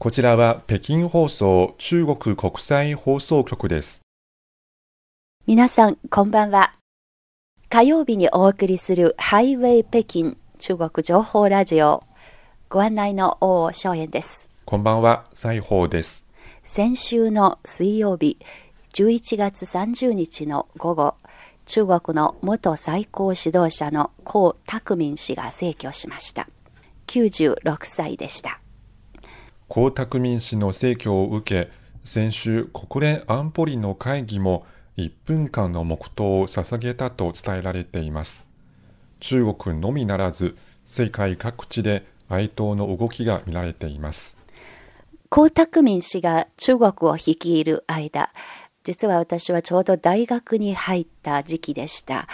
こちらは北京放送中国国際放送局です。皆さん、こんばんは。火曜日にお送りするハイウェイ北京中国情報ラジオ。ご案内の王正円です。こんばんは、西宝です。先週の水曜日、11月30日の午後、中国の元最高指導者の江沢民氏が逝去しました。96歳でした。江沢民氏の逝去を受け、先週国連安保理の会議も1分間の黙祷を捧げたと伝えられています。中国のみならず、世界各地で哀悼の動きが見られています。江沢民氏が中国を率いる間、実は私はちょうど大学に入った時期でした。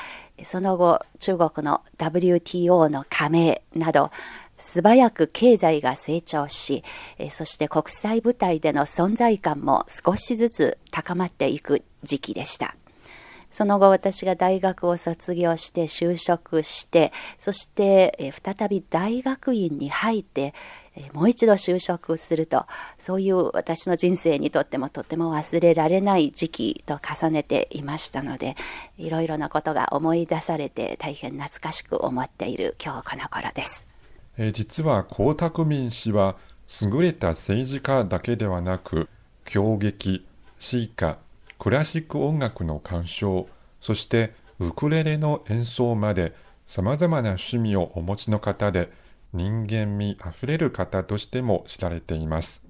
その後、中国の WTO の加盟など、素早く経済が成長し、そして国際舞台での存在感も少しずつ高まっていく時期でした。その後私が大学を卒業して就職して、そして再び大学院に入って、もう一度就職すると、そういう私の人生にとってもとても忘れられない時期と重ねていましたので、いろいろなことが思い出されて大変懐かしく思っている今日この頃です。え実は江沢民氏は優れた政治家だけではなく狂劇、詩歌、クラシック音楽の鑑賞、そしてウクレレの演奏まで様々な趣味をお持ちの方で人間味あふれる方としても知られています。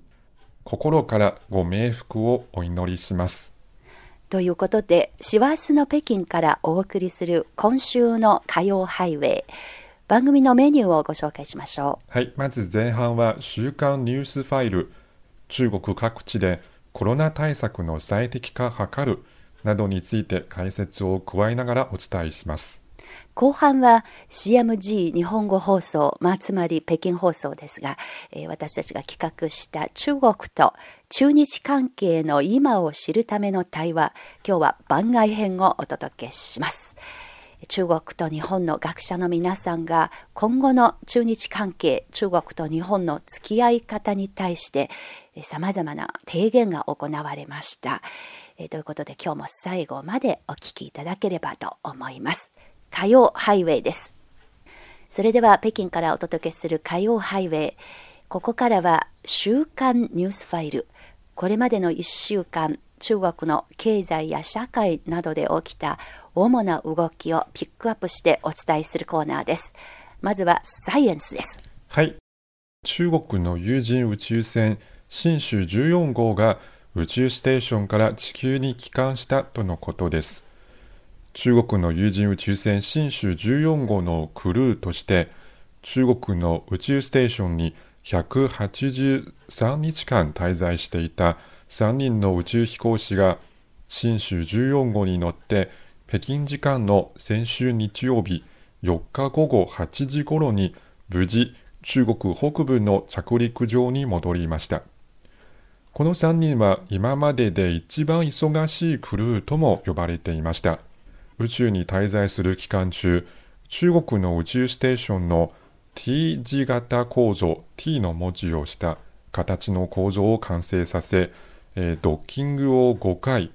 心からご冥福をお祈りします。ということで、師走の北京からお送りする今週の火曜ハイウェイ。番組のメニューをご紹介しましょはい、まず前半は週刊ニュースファイル、中国各地でコロナ対策の最適化図るなどについて解説を加えながらお伝えします。う。後半は CMG 日本語放送、まあ、つまり北京放送ですが、えー私たちが企画した中国と中日関係の今を知るための対話、今日は番外編をお届けします。中国と日本の学者の皆さんが今後の中日関係、中国と日本の付き合い方に対して様々な提言が行われました。ということで今日も最後までお聞きいただければと思います。火曜ハイウェイです。それでは北京からお届けする火曜ハイウェイ。ここからは週刊ニュースファイル。これまでの1週間、中国の経済や社会などで起きた主な動きをピックアップしてお伝えするコーナーです。まずはサイエンスです。はい、中国の有人宇宙船新種14号が宇宙ステーションから地球に帰還したとのことです。中国の有人宇宙船新種14号のクルーとして中国の宇宙ステーションに183日間滞在していた3人の宇宙飛行士が新種14号に乗って北京時間の先週日曜日4日午後8時頃に無事中国北部の着陸場に戻りました。この3人は今までで一番忙しいクルーとも呼ばれていました。宇宙に滞在する期間中、中国の宇宙ステーションの T 字型構造 T の文字をした形の構造を完成させ、えードッキングを5回、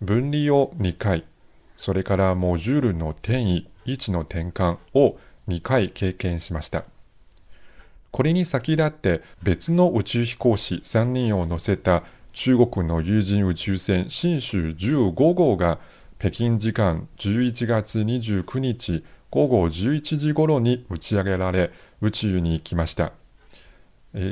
分離を2回、それからモジュールの転移、位置の転換を2回経験しました。これに先立って別の宇宙飛行士3人を乗せた中国の有人宇宙船新種15号が北京時間11月29日午後11時頃に打ち上げられ宇宙に行きました。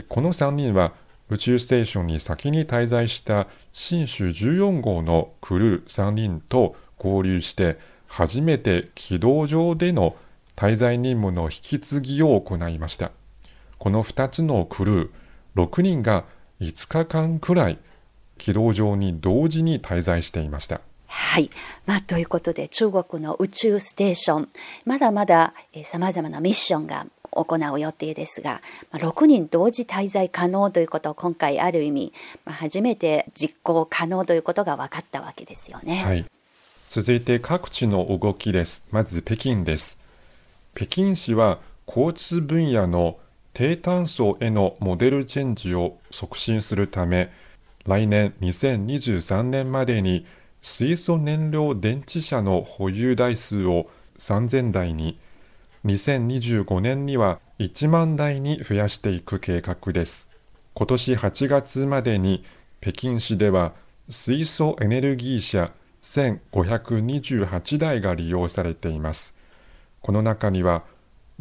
この3人は宇宙ステーションに先に滞在した新種14号のクルー3人と合流して初めて軌道上での滞在任務の引き継ぎを行いました。この2つのクルー6人が5日間くらい軌道上に同時に滞在していました。はい。まあ、ということで、中国の宇宙ステーション、まだまだ、えー、様々なミッションが行う予定ですが、まあ、6人同時滞在可能ということを今回ある意味、まあ、初めて実行可能ということが分かったわけですよね。はい。続いて各地の動きです。まず北京です。北京市は交通分野の低炭素へのモデルチェンジを促進するため、来年2023年までに水素燃料電池車の保有台数を3000台に、2025年には1万台に増やしていく計画です。今年8月までに北京市では水素エネルギー車1528台が利用されています。この中には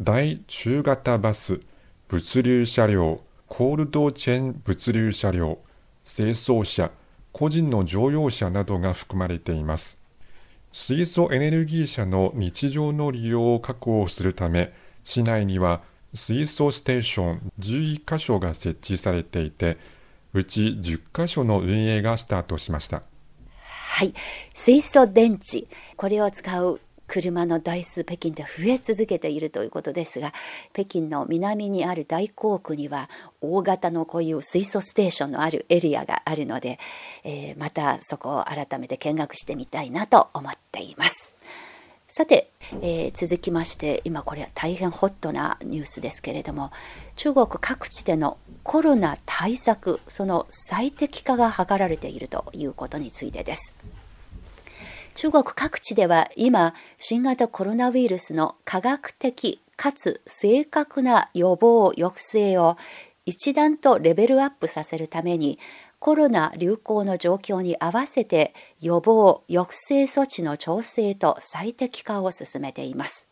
大中型バス、物流車両、コールドチェーン物流車両、清掃車、個人の乗用車などが含まれています。水素エネルギー車の日常の利用を確保するため、市内には水素ステーション11カ所が設置されていて、うち10カ所の運営がスタートしました。はい。水素電池。これを使う車の台数北京で増え続けているということですが北京の南にある大港区には大型のこういう水素ステーションのあるエリアがあるので、えー、またそこを改めて見学してみたいなと思っています。さて、えー、続きまして今これは大変ホットなニュースですけれども中国各地でのコロナ対策その最適化が図られているということについてです。中国各地では今、新型コロナウイルスの科学的かつ正確な予防抑制を一段とレベルアップさせるためにコロナ流行の状況に合わせて予防抑制措置の調整と最適化を進めています。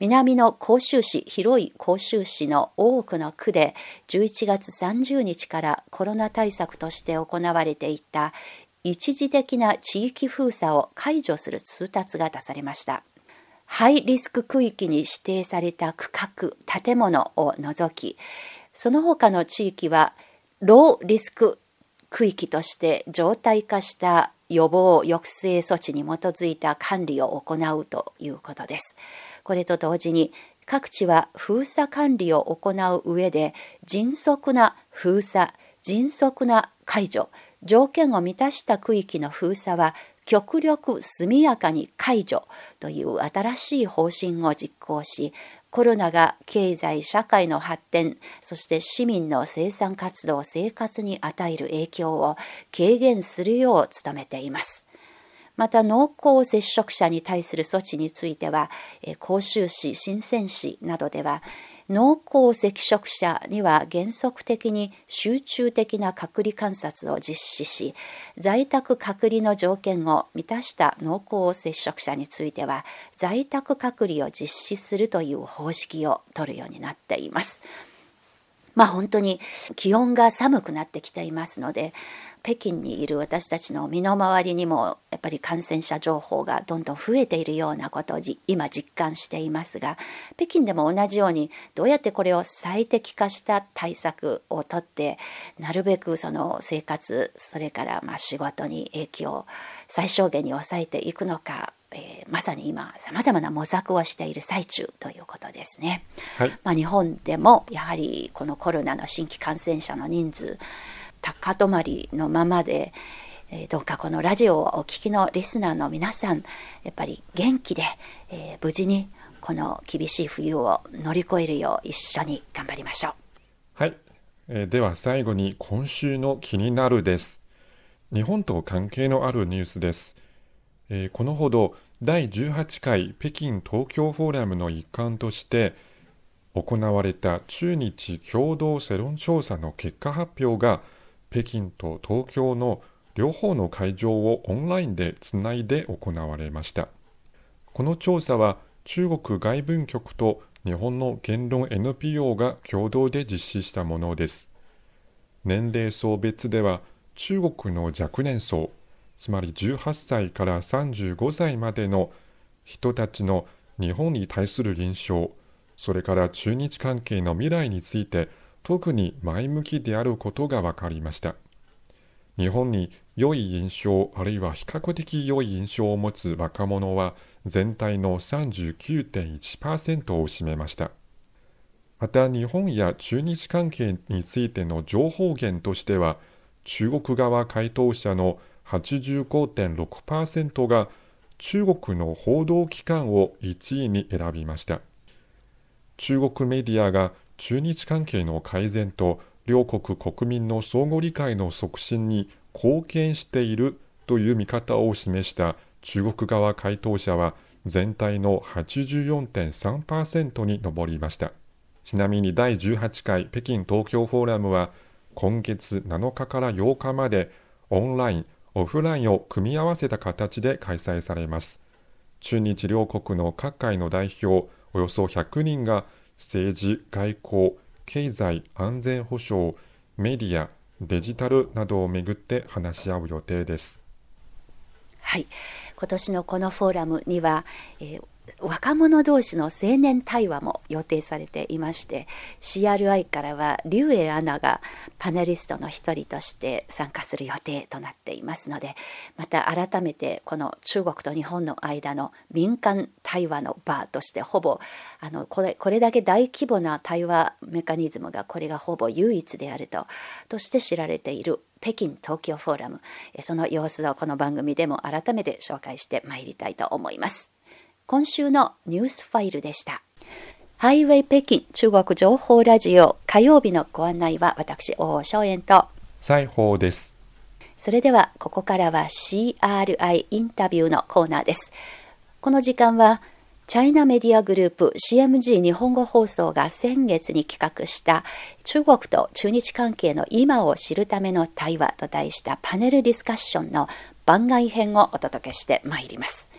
南の広州市、広い広州市の多くの区で11月30日からコロナ対策として行われていた一時的な地域封鎖を解除する通達が出されました。ハイリスク区域に指定された区画、建物を除き、その他の地域はローリスク区域として常態化した予防抑制措置に基づいた管理を行うということです。これと同時に各地は封鎖管理を行う上で迅速な封鎖、迅速な解除、条件を満たした区域の封鎖は極力速やかに解除という新しい方針を実行しコロナが経済社会の発展そして市民の生産活動生活に与える影響を軽減するよう努めています。また濃厚接触者に対する措置については広州市深セン市などでは濃厚接触者には原則的に集中的な隔離観察を実施し在宅隔離の条件を満たした濃厚接触者については在宅隔離を実施するという方式を取るようになっています。まあ本当に気温が寒くなってきていますので北京にいる私たちの身の回りにもやっぱり感染者情報がどんどん増えているようなことを今実感していますが北京でも同じようにどうやってこれを最適化した対策をとってなるべくその生活それからまあ仕事に影響を最小限に抑えていくのかえー、まさに今さまざまな模索をしている最中ということですね。はい、まあ、日本でもやはりこのコロナの新規感染者の人数高止まりのままで、えー、どうかこのラジオをお聞きのリスナーの皆さんやっぱり元気で、えー、無事にこの厳しい冬を乗り越えるよう一緒に頑張りましょう。はい、えー、では最後に今週の気になるです。日本と関係のあるニュースです。えー、このほど第18回北京東京フォーラムの一環として行われた中日共同世論調査の結果発表が北京と東京の両方の会場をオンラインでつないで行われました。この調査は中国外文局と日本の言論 NPO が共同で実施したものです。年齢層別では中国の若年層つまり18歳から35歳までの人たちの日本に対する印象それから中日関係の未来について特に前向きであることが分かりました。日本に良い印象あるいは比較的良い印象を持つ若者は全体の39.1%を占めました。また日本や中日関係についての情報源としては中国側回答者の85.6%が中国の報道機関を1位に選びました。中国メディアが中日関係の改善と両国国民の相互理解の促進に貢献しているという見方を示した中国側回答者は全体の84.3%に上りました。ちなみに第18回北京東京フォーラムは今月7日から8日までオンライン、オフラインを組み合わせた形で開催されます。中日両国の各界の代表およそ100人が政治、外交、経済、安全保障、メディア、デジタルなどをめぐって話し合う予定です。はい、今年のこのフォーラムには、えー若者同士の青年対話も予定されていまして CRI からは劉英アナがパネリストの一人として参加する予定となっていますのでまた改めてこの中国と日本の間の民間対話の場としてほぼあのこれこれだけ大規模な対話メカニズムがこれがほぼ唯一であるととして知られている北京東京フォーラムその様子をこの番組でも改めて紹介してまいりたいと思います。今週のニュースファイルでした。ハイウェイ北京中国情報ラジオ火曜日のご案内は私、大正円と西宝です。それではここからは CRI インタビューのコーナーです。この時間はチャイナメディアグループ CMG 日本語放送が先月に企画した中国と中日関係の今を知るための対話と題したパネルディスカッションの番外編をお届けしてまいります。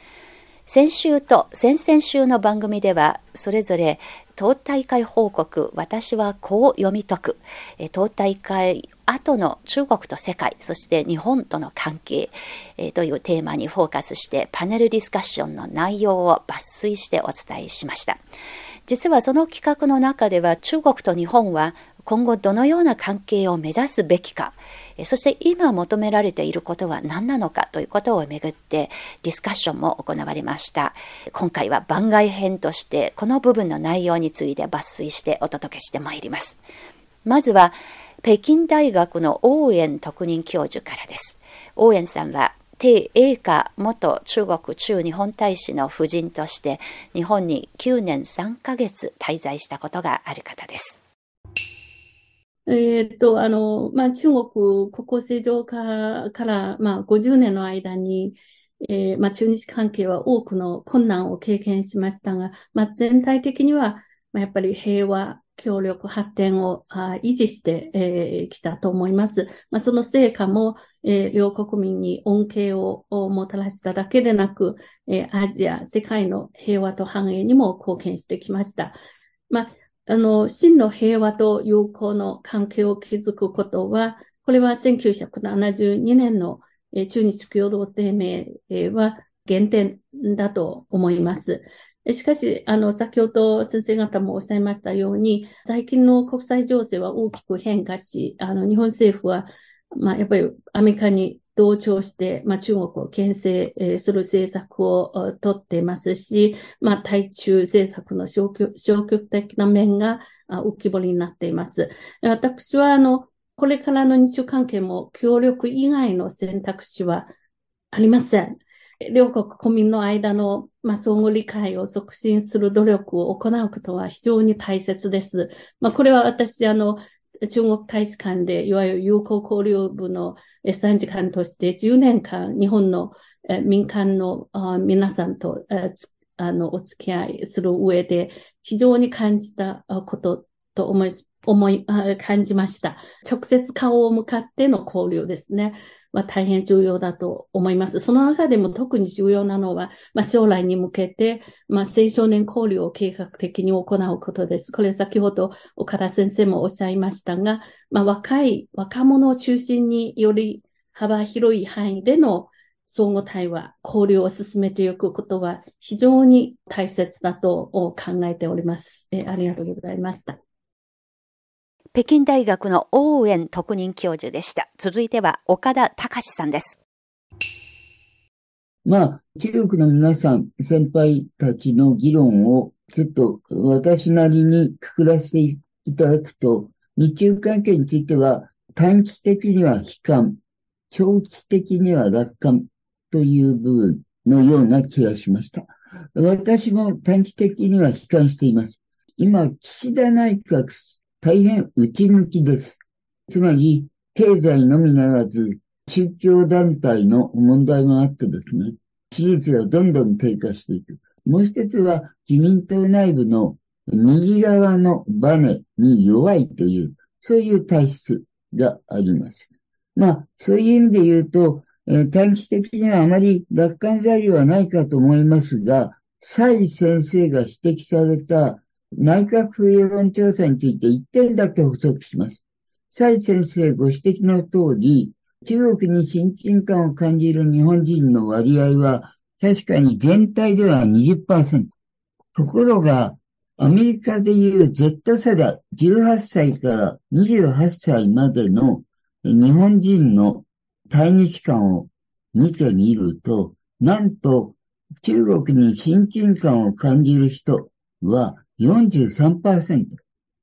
先週と先々週の番組ではそれぞれ党大会報告私はこう読み解く。党大会後の中国と世界そして日本との関係というテーマにフォーカスしてパネルディスカッションの内容を抜粋してお伝えしました。実はその企画の中では中国と日本は今後どのような関係を目指すべきかそして今求められていることは何なのかということをめぐってディスカッションも行われました。今回は番外編としてこの部分の内容について抜粋してお届けしてまいります。まずは北京大学の応援特任教授からです。応援さんは鄭英華元中国駐日本大使の夫人として日本に9年3ヶ月滞在したことがある方です。えっと、あの、まあ、中国国交正常化から、まあ、50年の間に、えー、まあ、中日関係は多くの困難を経験しましたが、まあ、全体的には、まあ、やっぱり平和、協力、発展をあ維持してき、えー、たと思います。まあ、その成果も、えー、両国民に恩恵をもたらしただけでなく、えー、アジア、世界の平和と繁栄にも貢献してきました。まああの、真の平和と友好の関係を築くことは、これは1972年の中日共同声明は原点だと思います。しかし、あの、先ほど先生方もおっしゃいましたように、最近の国際情勢は大きく変化し、あの、日本政府は、まあ、やっぱりアメリカに同調して、まあ、中国を牽制する政策をとっていますし、まあ、対中政策の消極的な面が浮き彫りになっています。私は、あの、これからの日中関係も協力以外の選択肢はありません。両国国民の間の、まあ、相互理解を促進する努力を行うことは非常に大切です。まあ、これは私、あの、中国大使館で、いわゆる友好交流部の参事官として10年間、日本の民間の皆さんとあのお付き合いする上で、非常に感じたことと思い、思い、感じました。直接顔を向かっての交流ですね。は大変重要だと思います。その中でも特に重要なのは、まあ、将来に向けて、まあ、青少年交流を計画的に行うことです。これ先ほど岡田先生もおっしゃいましたが、まあ、若い若者を中心により幅広い範囲での相互対話、交流を進めていくことは非常に大切だと考えております。えありがとうございました。北京大学の応援特任教授でした。続いては岡田隆さんです。まあ、中国の皆さん、先輩たちの議論をちょっと私なりにくくらせていただくと、日中関係については短期的には悲観、長期的には楽観という部分のような気がしました。私も短期的には悲観しています。今、岸田内閣、大変内向きです。つまり、経済のみならず、宗教団体の問題もあってですね、支持率がどんどん低下していく。もう一つは、自民党内部の右側のバネに弱いという、そういう体質があります。まあ、そういう意味で言うと、えー、短期的にはあまり楽観材料はないかと思いますが、蔡先生が指摘された内閣府世論調査について一点だけ補足します。蔡先生ご指摘の通り、中国に親近感を感じる日本人の割合は確かに全体では20%。ところが、アメリカでいう Z 世代、18歳から28歳までの日本人の対日感を見てみると、なんと中国に親近感を感じる人は43%。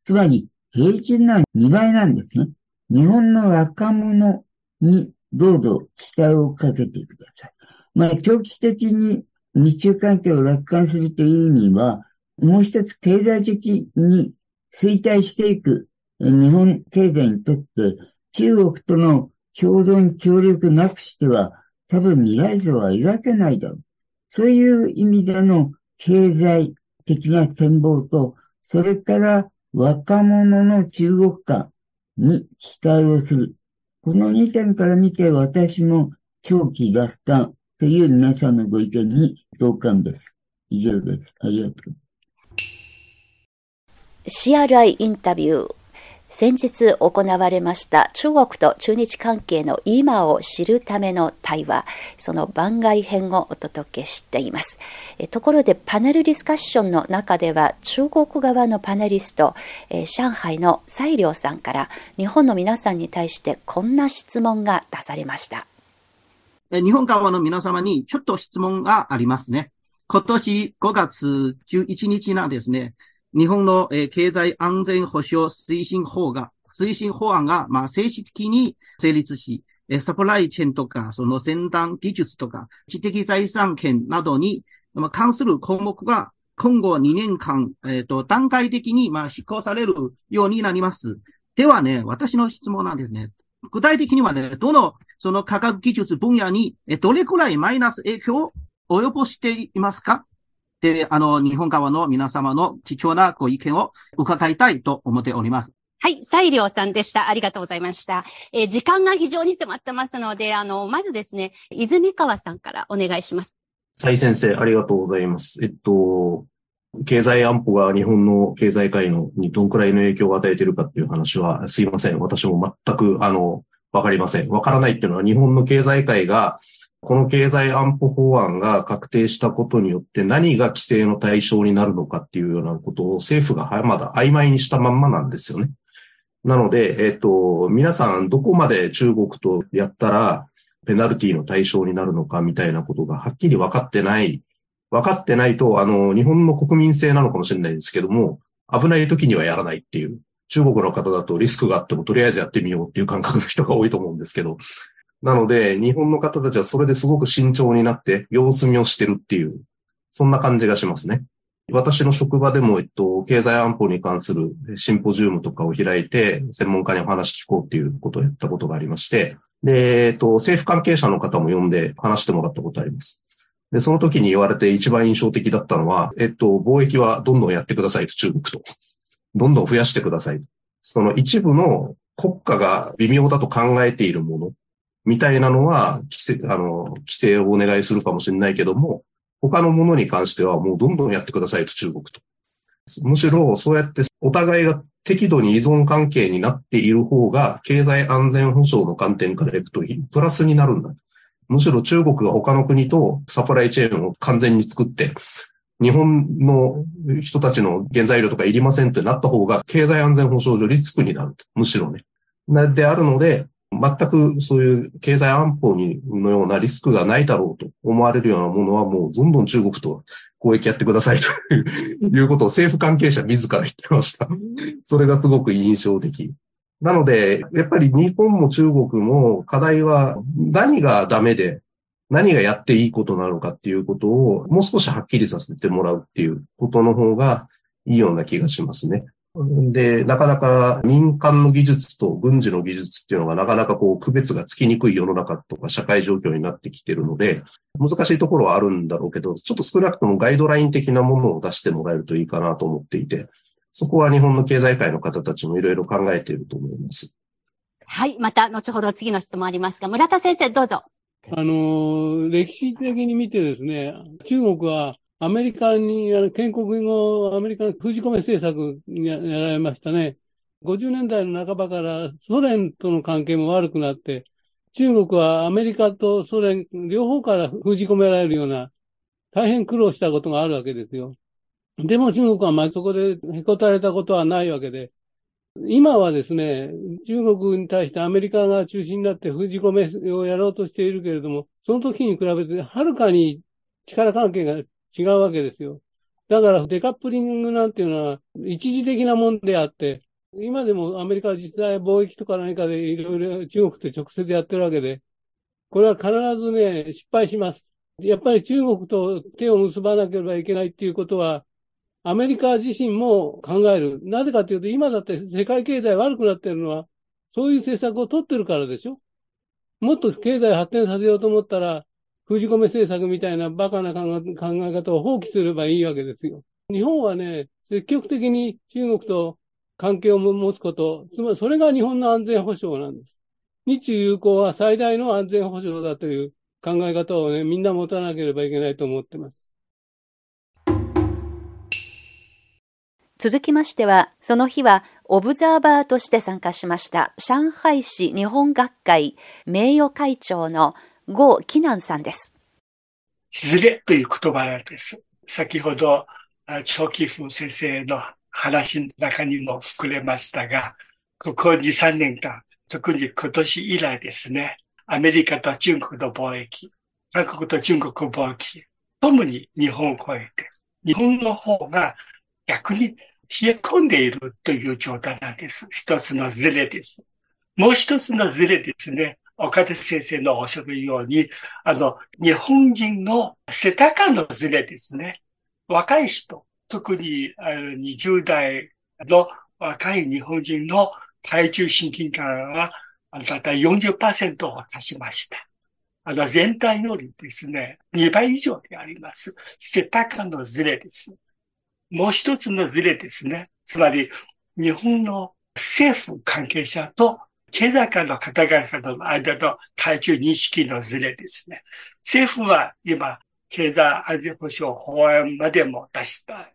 つまり平均な2倍なんですね。日本の若者にどうぞ期待をかけてください。まあ、長期的に日中関係を楽観するという意味は、もう一つ経済的に衰退していく日本経済にとって中国との共存協力なくしては多分未来像は描けないだろう。そういう意味での経済的な展望と、それから若者の中国化に期待をする。この2点から見て私も長期楽観という皆さんのご意見に同感です。以上です。ありがとう。CRI インタビュー。先日行われました中国と中日関係の今を知るための対話、その番外編をお届けしています。ところでパネルディスカッションの中では中国側のパネリスト、上海の西良さんから日本の皆さんに対してこんな質問が出されました。日本側の皆様にちょっと質問がありますね。今年5月11日なんですね、日本の、経済安全保障推進法が、推進法案が、まあ、正式に成立し、サプライチェーンとか、その先端技術とか、知的財産権などに、関する項目が今後2年間、えっ、ー、と、段階的に、まあ、執行されるようになります。ではね、私の質問なんですね。具体的にはね、どの、その科学技術分野に、どれくらいマイナス影響を及ぼしていますか？で、あの、日本側の皆様の貴重なご意見を伺いたいと思っております。はい、西良さんでした。ありがとうございました。えー、時間が非常に迫ってますので、あの、まずですね、泉川さんからお願いします。蔡先生、ありがとうございます。えっと、経済安保が日本の経済界のにどんくらいの影響を与えているかっていう話は、すいません。私も全く、あの、わかりません。わからないっていうのは、日本の経済界がこの経済安保法案が確定したことによって何が規制の対象になるのかっていうようなことを政府がまだ曖昧にしたまんまなんですよね。なので、えっ、と、皆さんどこまで中国とやったらペナルティの対象になるのかみたいなことがはっきり分かってない。分かってないと、あの、日本の国民性なのかもしれないですけども、危ない時にはやらないっていう。中国の方だとリスクがあってもとりあえずやってみようっていう感覚の人が多いと思うんですけど、なので、日本の方たちはそれですごく慎重になって様子見をしてるっていう、そんな感じがしますね。私の職場でも、えっと、経済安保に関するシンポジウムとかを開いて、専門家にお話聞こうっていうことをやったことがありまして、で、えっと、政府関係者の方も呼んで話してもらったことあります。で、その時に言われて一番印象的だったのは、えっと、貿易はどんどんやってくださいと、中国と。どんどん増やしてください。その一部の国家が微妙だと考えているものみたいなのは、規制、あの、規制をお願いするかもしれないけども、他のものに関してはもうどんどんやってくださいと中国と。むしろそうやってお互いが適度に依存関係になっている方が経済安全保障の観点からいくとプラスになるんだ。むしろ中国が他の国とサプライチェーンを完全に作って、日本の人たちの原材料とかいりませんってなった方が経済安全保障上リスクになる。むしろね。であるので、全くそういう経済安保にのようなリスクがないだろうと思われるようなものはもうどんどん中国と交易やってくださいということを政府関係者自ら言ってました。それがすごく印象的。なので、やっぱり日本も中国も課題は何がダメで何がやっていいことなのかっていうことをもう少しはっきりさせてもらうっていうことの方がいいような気がしますね。で、なかなか民間の技術と軍事の技術っていうのがなかなかこう区別がつきにくい世の中とか社会状況になってきてるので、難しいところはあるんだろうけど、ちょっと少なくともガイドライン的なものを出してもらえるといいかなと思っていて、そこは日本の経済界の方たちもいろいろ考えていると思います。はい。また、後ほど次の質問ありますが、村田先生、どうぞ。あの、歴史的に見てですね、中国はアメリカに、あの建国後、アメリカの封じ込め政策ややられましたね。50年代の半ばからソ連との関係も悪くなって、中国はアメリカとソ連両方から封じ込められるような大変苦労したことがあるわけですよ。でも中国はまそこでへこたれたことはないわけで、今はですね、中国に対してアメリカが中心になって封じ込めをやろうとしているけれども、その時に比べてはるかに力関係が違うわけですよ。だからデカップリングなんていうのは一時的なもんであって、今でもアメリカは実際貿易とか何かでいろいろ中国と直接やってるわけで、これは必ずね、失敗します。やっぱり中国と手を結ばなければいけないっていうことは、アメリカ自身も考える。なぜかというと、今だって世界経済悪くなってるのは、そういう政策を取ってるからでしょもっと経済発展させようと思ったら、封じ込め政策みたいなバカな考え方を放棄すればいいわけですよ。日本はね、積極的に中国と関係を持つこと、つまりそれが日本の安全保障なんです。日中友好は最大の安全保障だという考え方をね、みんな持たなければいけないと思ってます。続きましては、その日はオブザーバーとして参加しました上海市日本学会名誉会長の郷紀南さんです。ズレという言葉です。先ほど、長期風先生の話の中にも含れましたが、ここ2、3年間、特に今年以来ですね、アメリカと中国の貿易、韓国と中国貿易、ともに日本を超えて、日本の方が逆に冷え込んでいるという状態なんです。一つのズレです。もう一つのズレですね。岡田先生のおっしゃるように、あの、日本人の世田間のズレですね。若い人、特にあの20代の若い日本人の体重親近感は、だいたい40%を足しました。あの、全体よりですね、2倍以上であります。世田間のズレです。もう一つのズレですね。つまり、日本の政府関係者と経済界の方々の間の体重認識のズレですね。政府は今、経済安全保障法案までも出した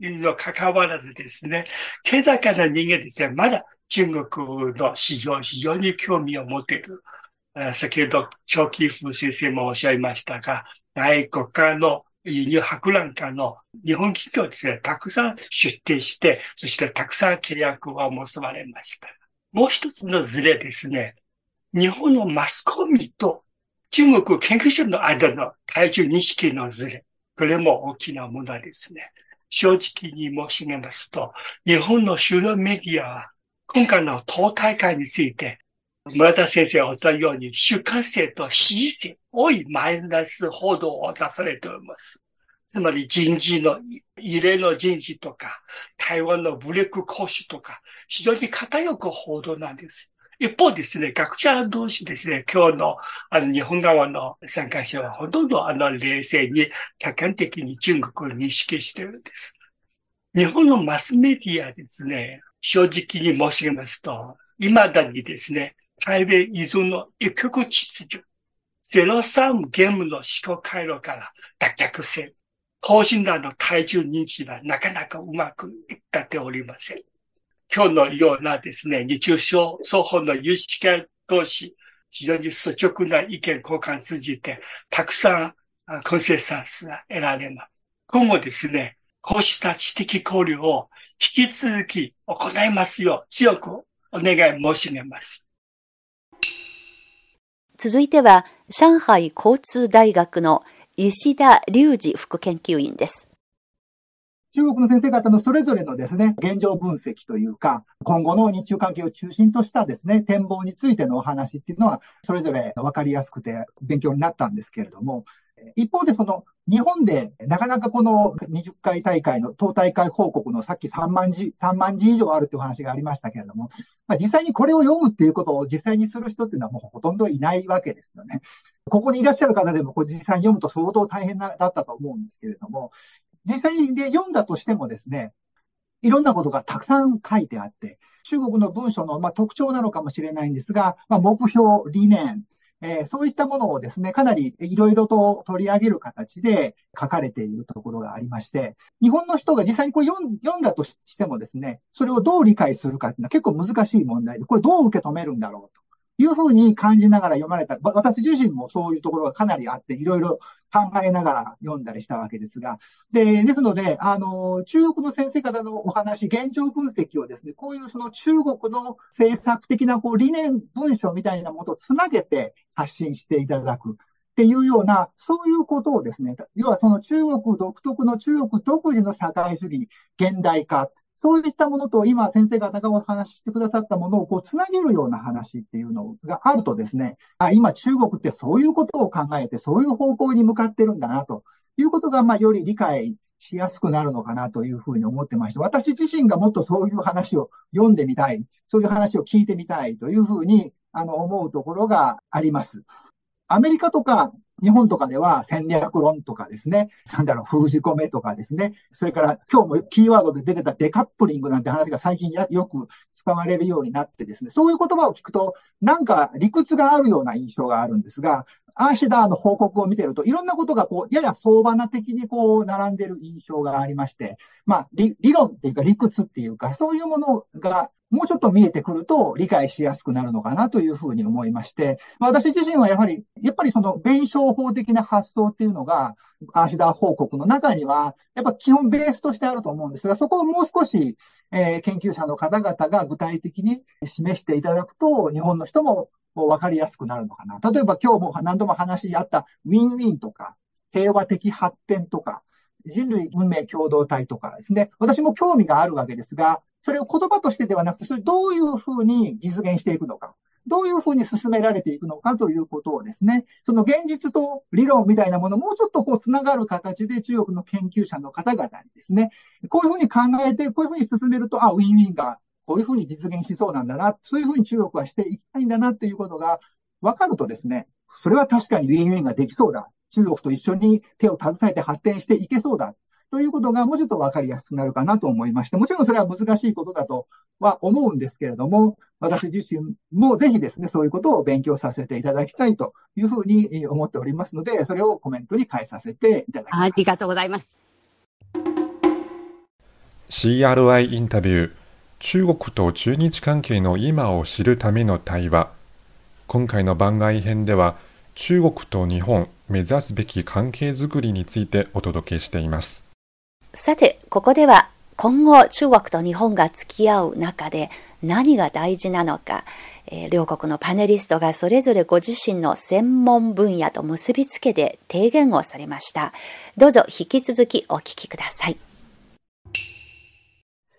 にもかかわらずですね、経済界の人間ですね、まだ中国の市場非常に興味を持っている。先ほど、長期風先生もおっしゃいましたが、外国からの輸入博覧会の日本企業ですね、たくさん出展して、そしてたくさん契約を結ばれました。もう一つのズレですね。日本のマスコミと中国研究者の間の体重認識のズレ。これも大きな問題ですね。正直に申し上げますと、日本の主流メディアは今回の党大会について、村田先生がおっしゃるように、主観性と支持性、多いマイナス報道を出されております。つまり人事の、異例の人事とか、台湾の武力行使とか、非常に偏く報道なんです。一方ですね、学者同士ですね、今日のあの日本側の参加者はほとんどあの冷静に客観的に中国を認識しているんです。日本のマスメディアですね、正直に申し上げますと、未だにですね、台米依存の一極秩序、03ゲームの思考回路から脱却せ高診断の体重認知はなかなかうまくいったっておりません。今日のようなですね、日中症双方の有識者同士、非常に率直な意見交換通じて、たくさんコンセンサスが得られます。今後ですね、こうした知的交流を引き続き行いますよう強くお願い申し上げます。続いては、上海交通大学の吉田隆二副研究員です。中国の先生方のそれぞれのですね、現状分析というか、今後の日中関係を中心としたですね、展望についてのお話っていうのは、それぞれ分かりやすくて勉強になったんですけれども、一方でその日本でなかなかこの20回大会の党大会報告のさっき3万字、3万字以上あるっていう話がありましたけれども、まあ、実際にこれを読むっていうことを実際にする人っていうのはもうほとんどいないわけですよね。ここにいらっしゃる方でもこれ実際に読むと相当大変なだったと思うんですけれども、実際にで読んだとしてもですね、いろんなことがたくさん書いてあって、中国の文書の、まあ、特徴なのかもしれないんですが、まあ、目標、理念、えー、そういったものをですね、かなりいろいろと取り上げる形で書かれているところがありまして、日本の人が実際にこれ読んだとしてもですね、それをどう理解するかっていうのは結構難しい問題で、これどう受け止めるんだろうと。いうふうに感じながら読まれた。私自身もそういうところがかなりあって、いろいろ考えながら読んだりしたわけですが。で、ですので、あの、中国の先生方のお話、現状分析をですね、こういうその中国の政策的なこう理念文書みたいなものをつなげて発信していただく。っていうような、そういうことをですね、要はその中国独特の中国独自の社会主義現代化、そういったものと今先生方がお話ししてくださったものをこうつなげるような話っていうのがあるとですね、あ今中国ってそういうことを考えてそういう方向に向かってるんだなということが、まあより理解しやすくなるのかなというふうに思ってまして、私自身がもっとそういう話を読んでみたい、そういう話を聞いてみたいというふうにあの思うところがあります。アメリカとか日本とかでは戦略論とかですね、なんだろう、封じ込めとかですね、それから今日もキーワードで出てたデカップリングなんて話が最近よく使われるようになってですね、そういう言葉を聞くと、なんか理屈があるような印象があるんですが、アーシダーの報告を見てると、いろんなことがこう、やや相場な的にこう、並んでる印象がありまして、まあ、理論っていうか理屈っていうか、そういうものがもうちょっと見えてくると理解しやすくなるのかなというふうに思いまして、私自身はやはり、やっぱりその弁証法的な発想っていうのが、アーシダー報告の中には、やっぱ基本ベースとしてあると思うんですが、そこをもう少し、えー、研究者の方々が具体的に示していただくと、日本の人も分かりやすくなるのかな。例えば今日も何度も話し合ったウィンウィンとか、平和的発展とか、人類運命共同体とかですね、私も興味があるわけですが、それを言葉としてではなくて、それどういうふうに実現していくのか、どういうふうに進められていくのかということをですね、その現実と理論みたいなものもうちょっとこうつながる形で中国の研究者の方々にですね、こういうふうに考えて、こういうふうに進めると、あ、ウィンウィンがこういうふうに実現しそうなんだな、そういうふうに中国はしていきたいんだなっていうことが分かるとですね、それは確かにウィンウィンができそうだ。中国と一緒に手を携えて発展していけそうだ。ということがもうちょっとわかりやすくなるかなと思いまして、もちろんそれは難しいことだとは思うんですけれども、私自身もぜひですね、そういうことを勉強させていただきたいというふうに思っておりますので、それをコメントに変えさせていただきます。ありがとうございます。CRI インタビュー、中国と中日関係の今を知るための対話。今回の番外編では、中国と日本目指すべき関係づくりについてお届けしています。さて、ここでは今後中国と日本が付き合う中で何が大事なのか、えー、両国のパネリストがそれぞれご自身の専門分野と結びつけて提言をされました。どうぞ引き続きお聞きください。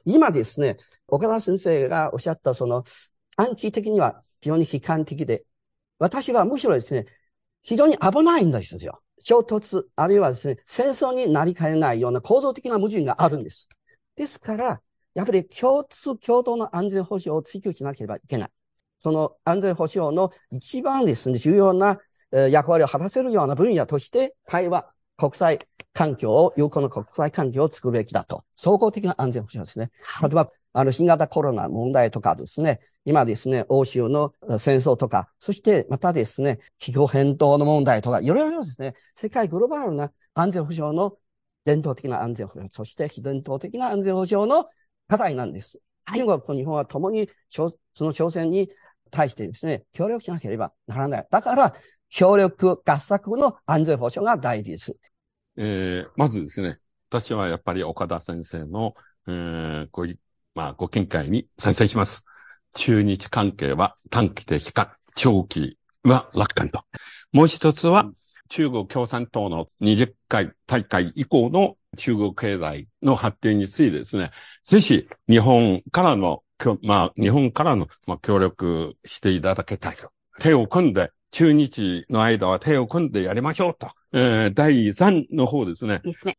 今ですね、岡田先生がおっしゃったその短期的には非常に悲観的で、私はむしろですね、非常に危ないんですよ。衝突、あるいはですね、戦争になりかねないような構造的な矛盾があるんです。ですから、やっぱり共通共同の安全保障を追求しなければいけない。その安全保障の一番ですね、重要な役割を果たせるような分野として、対話、国際環境を、有効な国際環境を作るべきだと。総合的な安全保障ですね。例えば、あの、新型コロナ問題とかですね、今ですね、欧州の戦争とか、そしてまたですね、気候変動の問題とか、いろいろですね、世界グローバルな安全保障の伝統的な安全保障、そして非伝統的な安全保障の課題なんです。中国と日本は共にその挑戦に対してですね、協力しなければならない。だから、協力合作の安全保障が大事です。えー、まずですね、私はやっぱり岡田先生の、えー、ご、まあ、ご見解に賛成します。中日関係は短期的か長期は楽観と。もう一つは、中国共産党の20回大会以降の中国経済の発展についてですね、ぜひ日本からの、まあ、日本からの、まあ、協力していただきたいと。手を組んで、中日の間は手を組んでやりましょうと。えー、第3の方ですね。三つ目。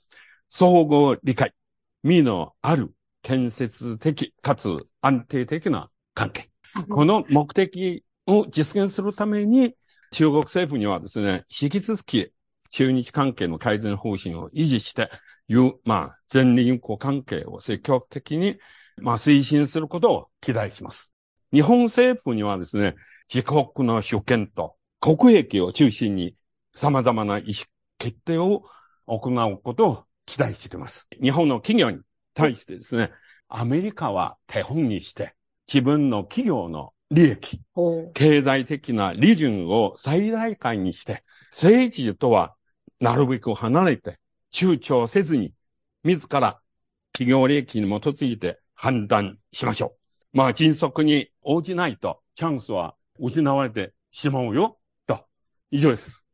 相互理解。身のある建設的かつ安定的な関係。この目的を実現するために、中国政府にはですね、引き続き中日関係の改善方針を維持して、いう、まあ、全人口関係を積極的に、まあ、推進することを期待します。日本政府にはですね、自国の主権と国益を中心に様々な意思決定を行うことを期待しています。日本の企業に対してですね、アメリカは手本にして自分の企業の利益、経済的な利潤を最大化にして、政治とはなるべく離れて、躊躇せずに、自ら企業利益に基づいて判断しましょう。まあ、迅速に応じないと、チャンスは失われてしまうよ、と。以上です。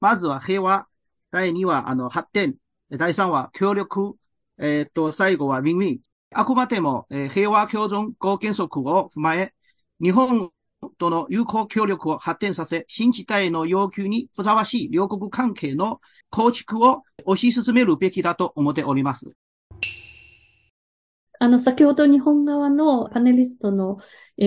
まずは平和。第2は、あの、発展。第3は協力。えっ、ー、と、最後はウィンウィン。あくまでも、えー、平和共存合原則を踏まえ、日本との友好協力を発展させ、新時代の要求にふさわしい両国関係の構築を推し進めるべきだと思っております。あの、先ほど日本側のパネリストの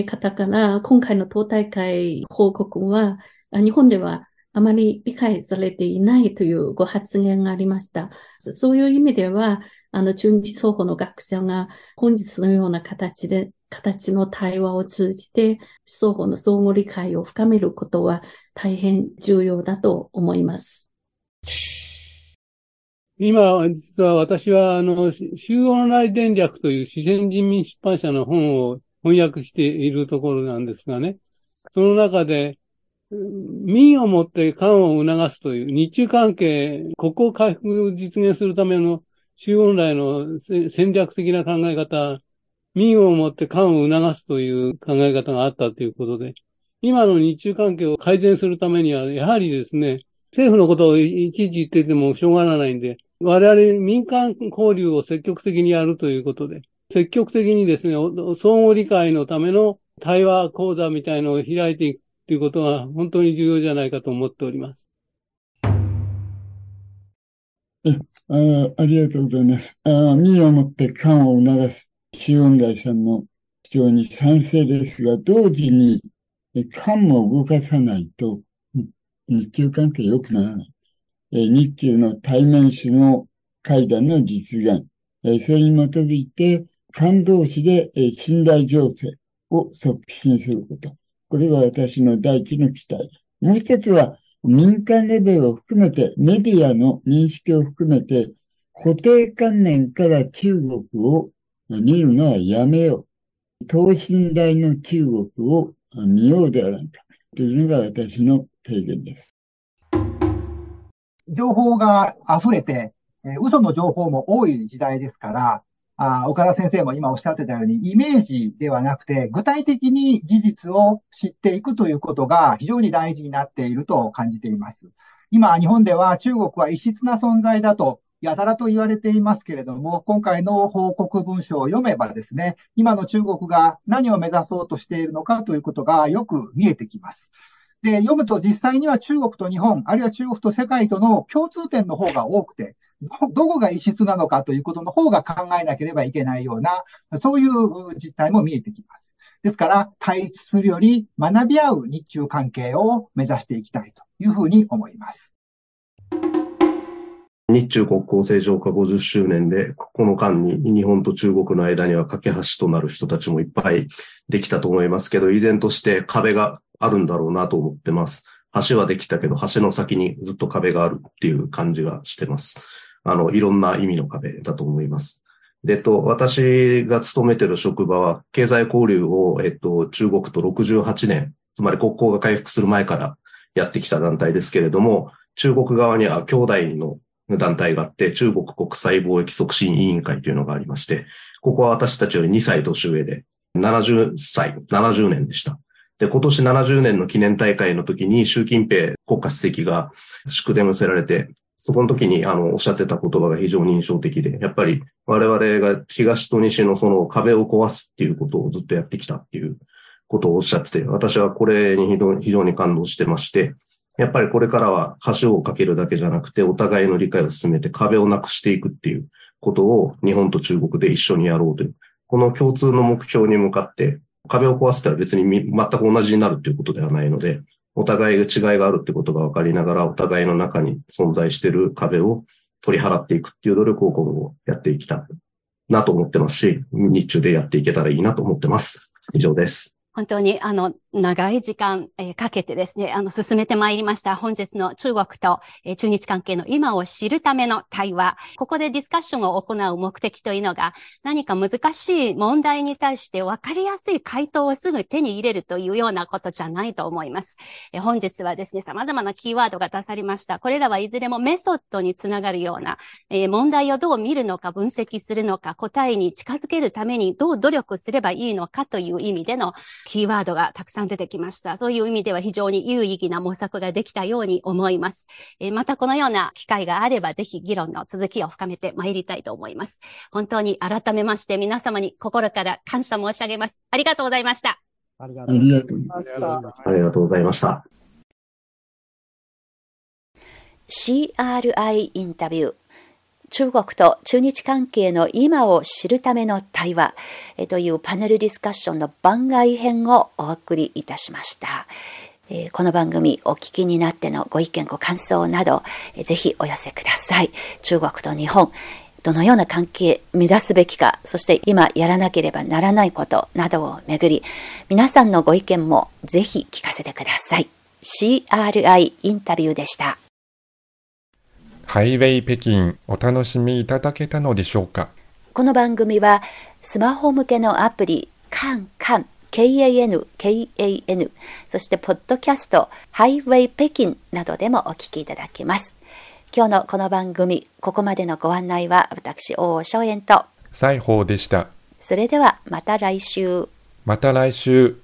方から、今回の党大会報告は、日本ではあまり理解されていないというご発言がありました。そういう意味では、あの、中日双方の学者が本日のような形で、形の対話を通じて、双方の相互理解を深めることは大変重要だと思います。今、実は私は、あの、集音来電略という四川人民出版社の本を翻訳しているところなんですがね、その中で、民をもって官を促すという日中関係、国交回復を実現するための周恩来の戦略的な考え方、民をもって官を促すという考え方があったということで、今の日中関係を改善するためには、やはりですね、政府のことをいちいち言っててもしょうがないんで、我々民間交流を積極的にやるということで、積極的にですね、相互理解のための対話講座みたいのを開いていくということが本当に重要じゃないかと思っております。あありがとうございます。あ民をもって官を促す周恩来さんの主張に賛成ですが、同時に官も動かさないと日中関係良くならない。日中の対面首脳会談の実現。それに基づいて、官同士で信頼情勢を促進すること。これが私の第一の期待。もう一つは、民間レベルを含めて、メディアの認識を含めて、固定観念から中国を見るのはやめよう。等身大の中国を見ようではないか。というのが私の提言です。情報が溢れて、嘘の情報も多い時代ですから、あ岡田先生も今おっしゃってたように、イメージではなくて、具体的に事実を知っていくということが非常に大事になっていると感じています。今、日本では中国は異質な存在だと、やたらと言われていますけれども、今回の報告文書を読めばですね、今の中国が何を目指そうとしているのかということがよく見えてきます。で、読むと実際には中国と日本、あるいは中国と世界との共通点の方が多くて、どこが異質なのかということの方が考えなければいけないような、そういう実態も見えてきます。ですから、対立するより学び合う日中関係を目指していきたいというふうに思います。日中国交正常化50周年で、この間に日本と中国の間には架け橋となる人たちもいっぱいできたと思いますけど、依然として壁があるんだろうなと思ってます。橋はできたけど、橋の先にずっと壁があるっていう感じがしてます。あの、いろんな意味の壁だと思います。で、と、私が勤めてる職場は、経済交流を、えっと、中国と68年、つまり国交が回復する前からやってきた団体ですけれども、中国側には兄弟の団体があって、中国国際貿易促進委員会というのがありまして、ここは私たちより2歳年上で、70歳、70年でした。で、今年70年の記念大会の時に習近平国家主席が祝電を寄せられて、そこの時に、あの、おっしゃってた言葉が非常に印象的で、やっぱり我々が東と西のその壁を壊すっていうことをずっとやってきたっていうことをおっしゃってて、私はこれに非常に感動してまして、やっぱりこれからは橋を架けるだけじゃなくて、お互いの理解を進めて壁をなくしていくっていうことを日本と中国で一緒にやろうという、この共通の目標に向かって壁を壊すたら別に全く同じになるっていうことではないので、お互い違いがあるってことが分かりながら、お互いの中に存在している壁を取り払っていくっていう努力を今後やっていきたいなと思ってますし、日中でやっていけたらいいなと思ってます。以上です。本当に、あの、長い時間、えー、かけてですね、あの、進めてまいりました。本日の中国と、えー、中日関係の今を知るための対話。ここでディスカッションを行う目的というのが、何か難しい問題に対して分かりやすい回答をすぐ手に入れるというようなことじゃないと思います。えー、本日はですね、様々なキーワードが出されました。これらはいずれもメソッドにつながるような、え問題をどう見るのか、分析するのか、答えに近づけるためにどう努力すればいいのかという意味でのキーワードがたくさん出てきました。そういう意味では非常に有意義な模索ができたように思います。えー、またこのような機会があれば、ぜひ議論の続きを深めてまいりたいと思います。本当に改めまして皆様に心から感謝申し上げます。ありがとうございました。ありがとうございました。ありがとうございました。CRI インタビュー。中国と中日関係の今を知るための対話というパネルディスカッションの番外編をお送りいたしました。この番組お聞きになってのご意見ご感想などぜひお寄せください。中国と日本どのような関係乱すべきか、そして今やらなければならないことなどをめぐり、皆さんのご意見もぜひ聞かせてください。CRI インタビューでした。ハイウェイ北京お楽しみいただけたのでしょうか？この番組はスマホ向けのアプリカンカン KAN、KAN、そしてポッドキャストハイウェイ北京などでもお聞きいただけます。今日のこの番組、ここまでのご案内は私、大尾翔燕と西宝でした。それではまた来週。また来週。